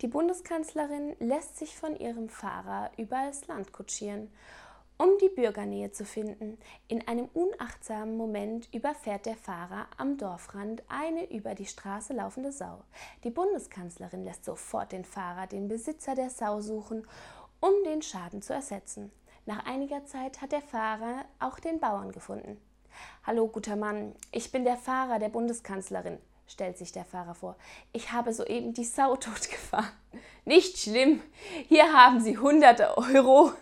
Die Bundeskanzlerin lässt sich von ihrem Fahrer übers Land kutschieren, um die Bürgernähe zu finden. In einem unachtsamen Moment überfährt der Fahrer am Dorfrand eine über die Straße laufende Sau. Die Bundeskanzlerin lässt sofort den Fahrer den Besitzer der Sau suchen, um den Schaden zu ersetzen. Nach einiger Zeit hat der Fahrer auch den Bauern gefunden. Hallo, guter Mann, ich bin der Fahrer der Bundeskanzlerin stellt sich der Fahrer vor. Ich habe soeben die Sau totgefahren. Nicht schlimm. Hier haben Sie hunderte Euro.